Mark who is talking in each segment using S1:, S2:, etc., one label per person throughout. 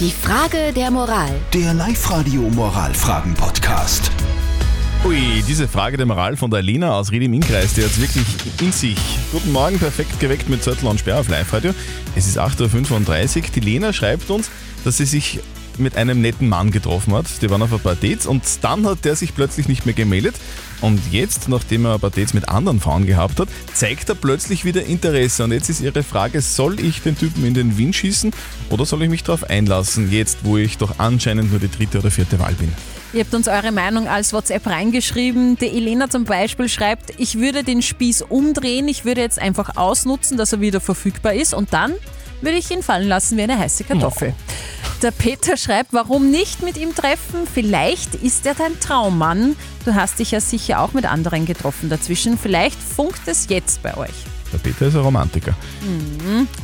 S1: Die Frage der Moral.
S2: Der Live-Radio Moralfragen-Podcast.
S3: Ui, diese Frage der Moral von der Lina aus Ried im Innkreis, die hat wirklich in sich. Guten Morgen, perfekt geweckt mit Zettel und Sperr auf Live-Radio. Es ist 8.35 Uhr. Die Lena schreibt uns, dass sie sich mit einem netten Mann getroffen hat. Die waren auf ein paar Dates und dann hat der sich plötzlich nicht mehr gemeldet. Und jetzt, nachdem er ein paar Dates mit anderen Frauen gehabt hat, zeigt er plötzlich wieder Interesse. Und jetzt ist ihre Frage, soll ich den Typen in den Wind schießen oder soll ich mich darauf einlassen, jetzt wo ich doch anscheinend nur die dritte oder vierte Wahl bin?
S4: Ihr habt uns eure Meinung als WhatsApp reingeschrieben. Die Elena zum Beispiel schreibt, ich würde den Spieß umdrehen, ich würde jetzt einfach ausnutzen, dass er wieder verfügbar ist und dann würde ich ihn fallen lassen wie eine heiße Kartoffel. Der Peter schreibt, warum nicht mit ihm treffen? Vielleicht ist er dein Traummann. Du hast dich ja sicher auch mit anderen getroffen dazwischen. Vielleicht funkt es jetzt bei euch.
S3: Der Peter ist ein Romantiker.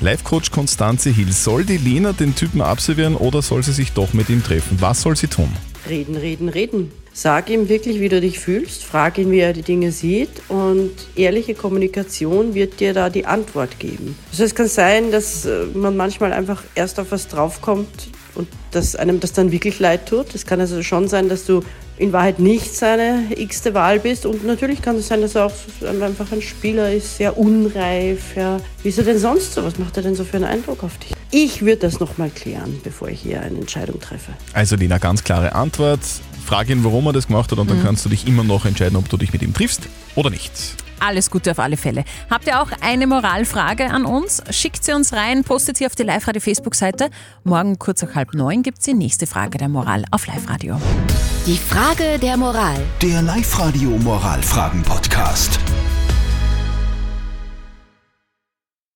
S3: Live-Coach Konstanze Hill, soll die Lena den Typen absolvieren oder soll sie sich doch mit ihm treffen? Was soll sie tun?
S5: Reden, reden, reden. Sag ihm wirklich, wie du dich fühlst, frag ihn, wie er die Dinge sieht und ehrliche Kommunikation wird dir da die Antwort geben. Also es kann sein, dass äh, man manchmal einfach erst auf was draufkommt und dass einem das dann wirklich leid tut. Es kann also schon sein, dass du in Wahrheit nicht seine x-te Wahl bist und natürlich kann es sein, dass er auch einfach ein Spieler ist, sehr unreif. Ja. Wie ist er denn sonst so? Was macht er denn so für einen Eindruck auf dich? Ich würde das nochmal klären, bevor ich hier eine Entscheidung treffe.
S3: Also Lena, ganz klare Antwort. Frag ihn, warum er das gemacht hat und dann kannst du dich immer noch entscheiden, ob du dich mit ihm triffst oder nicht.
S4: Alles Gute auf alle Fälle. Habt ihr auch eine Moralfrage an uns? Schickt sie uns rein, postet sie auf die Live-Radio Facebook-Seite. Morgen kurz nach halb neun gibt es die nächste Frage der Moral auf Live-Radio.
S1: Die Frage der Moral.
S2: Der Live-Radio Moralfragen-Podcast.